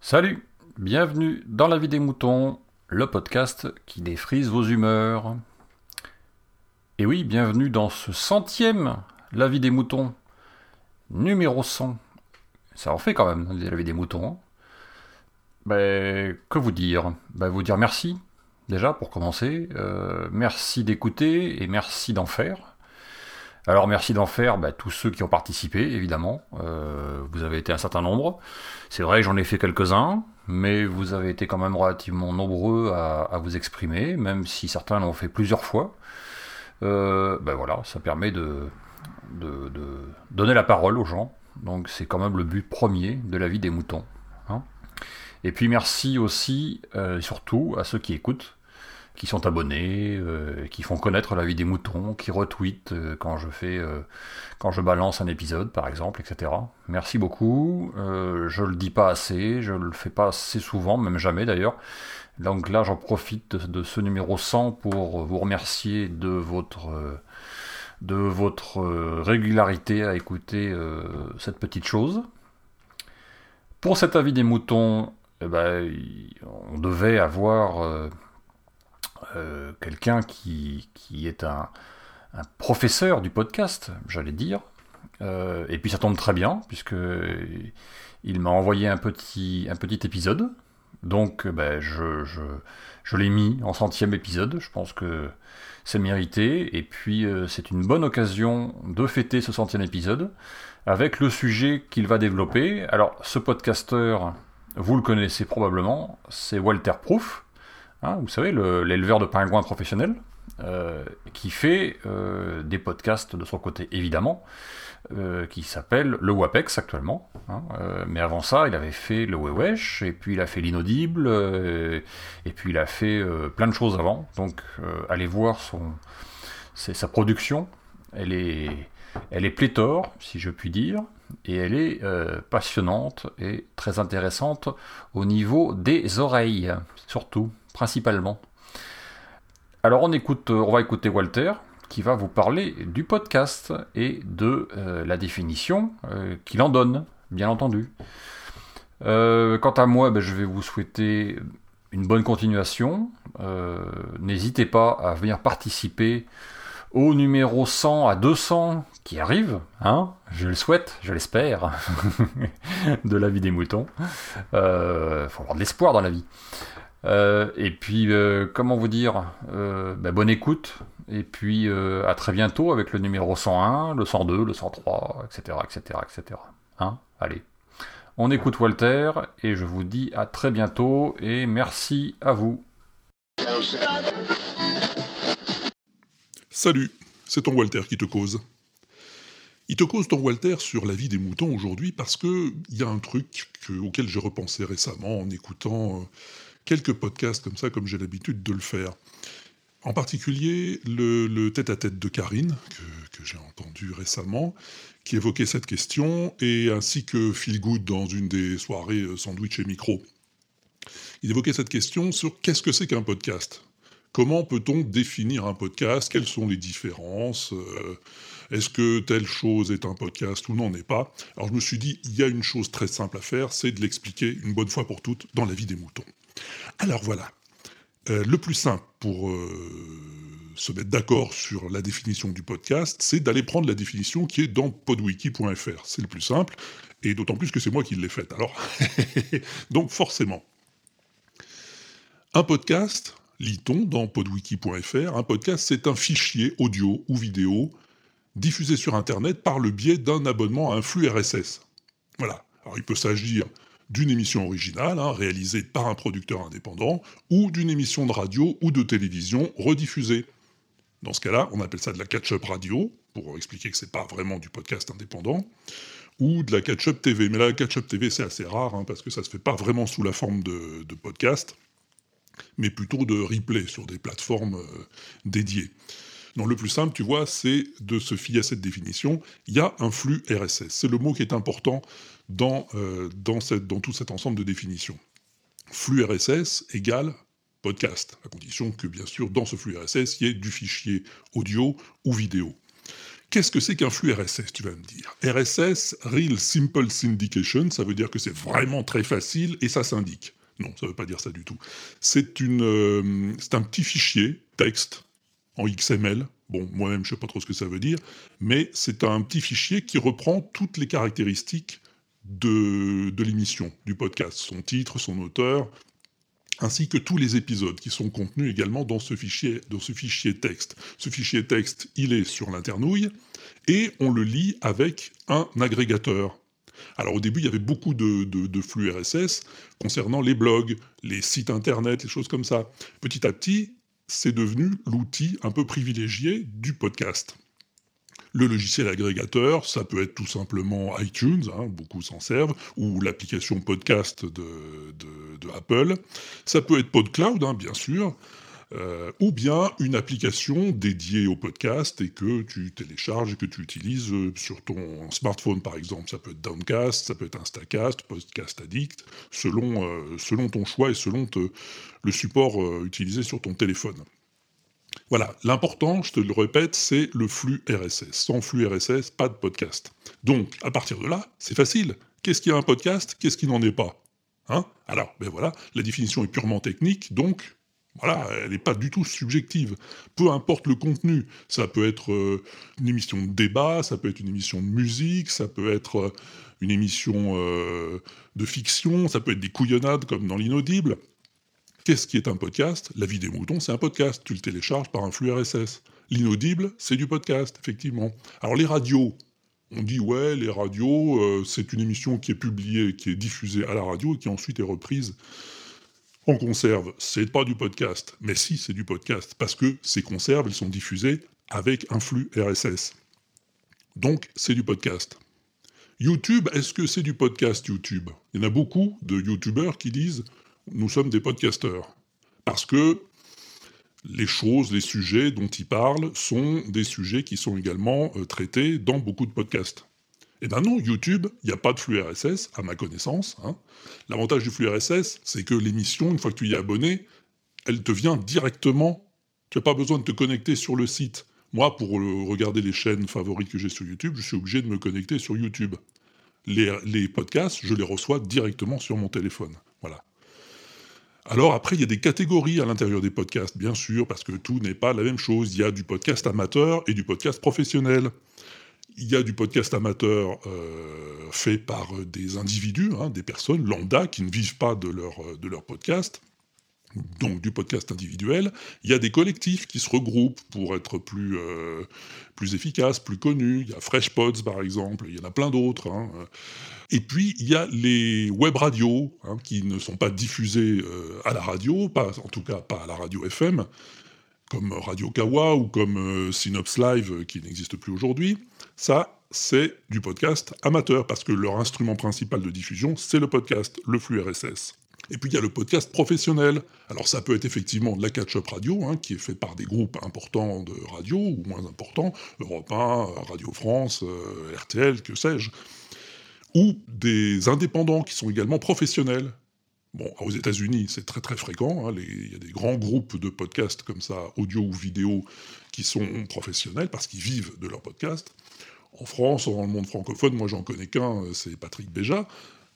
Salut, bienvenue dans La vie des moutons, le podcast qui défrise vos humeurs. Et oui, bienvenue dans ce centième La vie des moutons, numéro 100. Ça en fait quand même, La vie des moutons. hein. Ben, que vous dire? Ben, Vous dire merci, déjà, pour commencer. Euh, merci d'écouter et merci d'en faire. Alors merci d'en faire ben, tous ceux qui ont participé, évidemment. Euh, vous avez été un certain nombre. C'est vrai j'en ai fait quelques-uns, mais vous avez été quand même relativement nombreux à, vous exprimer, même si certains l'ont fait plusieurs fois. Ben voilà, ça permet de, donner la parole aux gens. Donc c'est quand même le but premier de la vie des moutons. hein. Et puis merci aussi, euh, surtout, à ceux qui écoutent, qui sont abonnés, euh, qui font connaître la vie des moutons, qui retweetent euh, quand je fais, euh, quand je balance un épisode, par exemple, etc. Merci beaucoup. Je le dis pas assez, je le fais pas assez souvent, même jamais d'ailleurs. Donc là, j'en profite de, ce numéro 100 pour vous remercier de votre de votre régularité à écouter cette petite chose. Pour cet avis des moutons, eh ben, on devait avoir euh, quelqu'un qui, qui est un, professeur du podcast, j'allais dire. Euh, et puis ça tombe très bien, puisque il m'a envoyé un petit, un épisode. Donc euh, ben, je, l'ai mis en centième épisode. Je pense que c'est mérité. Et puis c'est une bonne occasion de fêter ce centième épisode avec le sujet qu'il va développer. Alors ce podcasteur, vous le connaissez probablement, c'est Walter Proof. Hein, vous savez, le- l'éleveur de pingouins professionnel, euh, qui fait euh, des podcasts de son côté, évidemment, euh, qui s'appelle le WAPEX actuellement. hein, mais avant ça, il avait fait le Wewesh, et puis il a fait l'inaudible, et puis il a fait plein de choses avant. Donc allez voir son, sa production. Elle est, elle est pléthore, si je puis dire, et elle est passionnante et très intéressante au niveau des oreilles, surtout, principalement. Alors on écoute, euh, on va écouter Walter qui va vous parler du podcast et de euh, la définition euh, qu'il en donne, bien entendu. Quant à moi, ben, je vais vous souhaiter une bonne continuation. N'hésitez pas à venir participer au numéro 100 à 200 qui arrive, hein, je le souhaite, je l'espère, de la vie des moutons. Euh, faut avoir de l'espoir dans la vie. Euh, et puis, euh, comment vous dire, euh, bah, bonne écoute, et puis à très bientôt avec le numéro 101, le 102, le 103, etc., etc., etc. Hein? Allez, on écoute Walter, et je vous dis à très bientôt, et merci à vous. Salut, c'est ton Walter qui te cause. Il te cause ton Walter sur la vie des moutons aujourd'hui parce que il y a un truc que- auquel j'ai repensé récemment en écoutant quelques podcasts comme ça, comme j'ai l'habitude de le faire. En particulier le, tête-à-tête de Karine, que, que j'ai entendu récemment, qui évoquait cette question, et ainsi que Phil Good dans une des soirées euh, sandwich et micro. Il évoquait cette question sur qu'est-ce que c'est qu'un podcast? Comment peut-on définir un podcast? Quelles sont les différences? Euh, Est-ce que telle chose est un podcast ou n'en est pas? Alors je me suis dit, il y a une chose très simple à faire, c'est de l'expliquer une bonne fois pour toutes dans la vie des moutons. Alors voilà. Euh, le plus simple pour euh, se mettre d'accord sur la définition du podcast, c'est d'aller prendre la définition qui est dans podwiki.fr. C'est le plus simple, et d'autant plus que c'est moi qui l'ai faite. Alors, donc forcément, un podcast, lit-on dans podwiki.fr, un podcast c'est un fichier audio ou vidéo diffusé sur Internet par le biais d'un abonnement à un flux RSS. Voilà. Alors il peut s'agir d'une émission originale, hein, réalisée par un producteur indépendant, ou d'une émission de radio ou de télévision rediffusée. Dans ce cas-là, on appelle ça de la catch-up radio, pour expliquer que c'est pas vraiment du podcast indépendant, ou de la catch-up TV. Mais la catch-up TV, c'est assez rare, hein, parce que ça se fait pas vraiment sous la forme de, de podcast, mais plutôt de replay sur des plateformes euh, dédiées. Donc le plus simple, tu vois, c'est de se fier à cette définition. Il y a un flux RSS. C'est le mot qui est important dans, euh, dans, tout cet ensemble de définitions. Flux RSS égale podcast, à condition que, bien sûr, dans ce flux RSS, il y ait du fichier audio ou vidéo. Qu'est-ce que c'est qu'un flux RSS, tu vas me dire? RSS, Real Simple Syndication, ça veut dire que c'est vraiment très facile et ça s'indique. Non, ça ne veut pas dire ça du tout. C'est euh, un petit fichier texte en XML. Bon, moi-même, je ne sais pas trop ce que ça veut dire, mais c'est un petit fichier qui reprend toutes les caractéristiques de, de l'émission, du podcast, son titre, son auteur, ainsi que tous les épisodes qui sont contenus également dans ce fichier, dans ce fichier texte. Ce fichier texte, il est sur l'internouille, et on le lit avec un agrégateur. Alors au début, il y avait beaucoup de, flux RSS concernant les blogs, les sites internet, les choses comme ça. Petit à petit, c'est devenu l'outil un peu privilégié du podcast. Le logiciel agrégateur, ça peut être tout simplement iTunes, hein, beaucoup s'en servent, ou l'application podcast de, Apple. Ça peut être PodCloud, hein, bien sûr, euh, ou bien une application dédiée au podcast et que tu télécharges et que tu utilises euh, sur ton smartphone, par exemple. Ça peut être Downcast, ça peut être Instacast, Podcast Addict, selon, euh, selon ton choix et selon le support utilisé sur ton téléphone. Voilà, l'important, je te le répète, c'est le flux RSS. Sans flux RSS, pas de podcast. Donc, à partir de là, c'est facile. Qu'est-ce qu'il y a un podcast? Qu'est-ce qui n'en est pas? Hein? Alors, ben voilà, la définition est purement technique, donc voilà, elle n'est pas du tout subjective. Peu importe le contenu, ça peut être euh, une émission de débat, ça peut être une émission de musique, ça peut être euh, une émission euh, de fiction, ça peut être des couillonnades comme dans l'inaudible. Qu'est-ce qui est un podcast? La vie des moutons, c'est un podcast. Tu le télécharges par un flux RSS. L'inaudible, c'est du podcast, effectivement. Alors les radios, on dit ouais, les radios, c'est une émission qui est publiée, qui est diffusée à la radio et qui ensuite est reprise en conserve. C'est pas du podcast, mais si, c'est du podcast parce que ces conserves, elles sont diffusées avec un flux RSS. Donc, c'est du podcast. YouTube, est-ce que c'est du podcast YouTube? Il y en a beaucoup de YouTubeurs qui disent nous sommes des podcasteurs. Parce que les choses, les sujets dont ils parlent sont des sujets qui sont également euh, traités dans beaucoup de podcasts. Eh bien non, YouTube, il n'y a pas de flux RSS, à ma connaissance. Hein. L'avantage du flux RSS, c'est que l'émission, une fois que tu y es abonné, elle te vient directement. Tu n'as pas besoin de te connecter sur le site. Moi, pour regarder les chaînes favorites que j'ai sur YouTube, je suis obligé de me connecter sur YouTube. Les, les podcasts, je les reçois directement sur mon téléphone. Voilà. Alors après, il y a des catégories à l'intérieur des podcasts, bien sûr, parce que tout n'est pas la même chose. Il y a du podcast amateur et du podcast professionnel. Il y a du podcast amateur euh, fait par des individus, hein, des personnes lambda qui ne vivent pas de leur, de leur podcast donc du podcast individuel, il y a des collectifs qui se regroupent pour être plus, euh, plus efficaces, plus connus. Il y a FreshPods par exemple, il y en a plein d'autres. Hein. Et puis il y a les web radios hein, qui ne sont pas diffusées euh, à la radio, pas, en tout cas pas à la radio FM, comme Radio Kawa ou comme euh, Synops Live qui n'existe plus aujourd'hui. Ça, c'est du podcast amateur parce que leur instrument principal de diffusion, c'est le podcast, le flux RSS. Et puis il y a le podcast professionnel. Alors ça peut être effectivement de la catch-up radio, hein, qui est fait par des groupes importants de radio, ou moins importants, Europe 1, Radio France, euh, RTL, que sais-je. Ou des indépendants qui sont également professionnels. Bon, aux États-Unis, c'est très très fréquent. Hein, il y a des grands groupes de podcasts comme ça, audio ou vidéo, qui sont professionnels parce qu'ils vivent de leur podcast. En France, dans le monde francophone, moi j'en connais qu'un, euh, c'est Patrick Béja,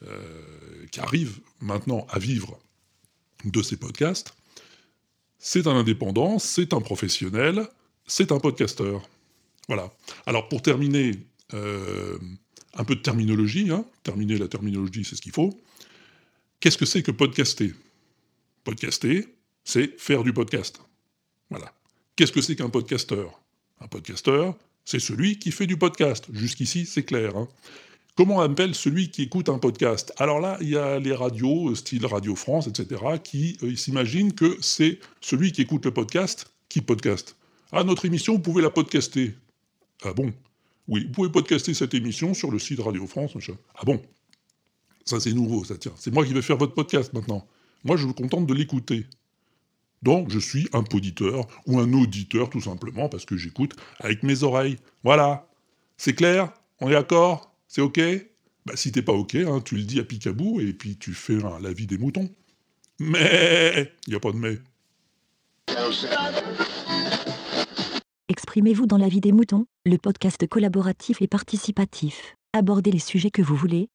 euh, qui arrive maintenant à vivre de ces podcasts, c'est un indépendant, c'est un professionnel, c'est un podcasteur. Voilà. Alors pour terminer, euh, un peu de terminologie, hein. terminer la terminologie, c'est ce qu'il faut. Qu'est-ce que c'est que podcaster? Podcaster, c'est faire du podcast. Voilà. Qu'est-ce que c'est qu'un podcasteur? Un podcasteur, c'est celui qui fait du podcast. Jusqu'ici, c'est clair. Hein. Comment appelle celui qui écoute un podcast? Alors là, il y a les radios, euh, style Radio France, etc., qui euh, s'imaginent que c'est celui qui écoute le podcast qui podcast. Ah, notre émission, vous pouvez la podcaster. Ah bon? Oui, vous pouvez podcaster cette émission sur le site Radio France. Machin. Ah bon? Ça, c'est nouveau, ça, tient. C'est moi qui vais faire votre podcast maintenant. Moi, je me contente de l'écouter. Donc, je suis un poditeur ou un auditeur, tout simplement, parce que j'écoute avec mes oreilles. Voilà. C'est clair? On est d'accord? C'est OK? Bah, Si t'es pas OK, hein, tu le dis à Picabou et puis tu fais la vie des moutons. Mais il n'y a pas de mais. Exprimez-vous dans la vie des moutons, le podcast collaboratif et participatif. Abordez les sujets que vous voulez,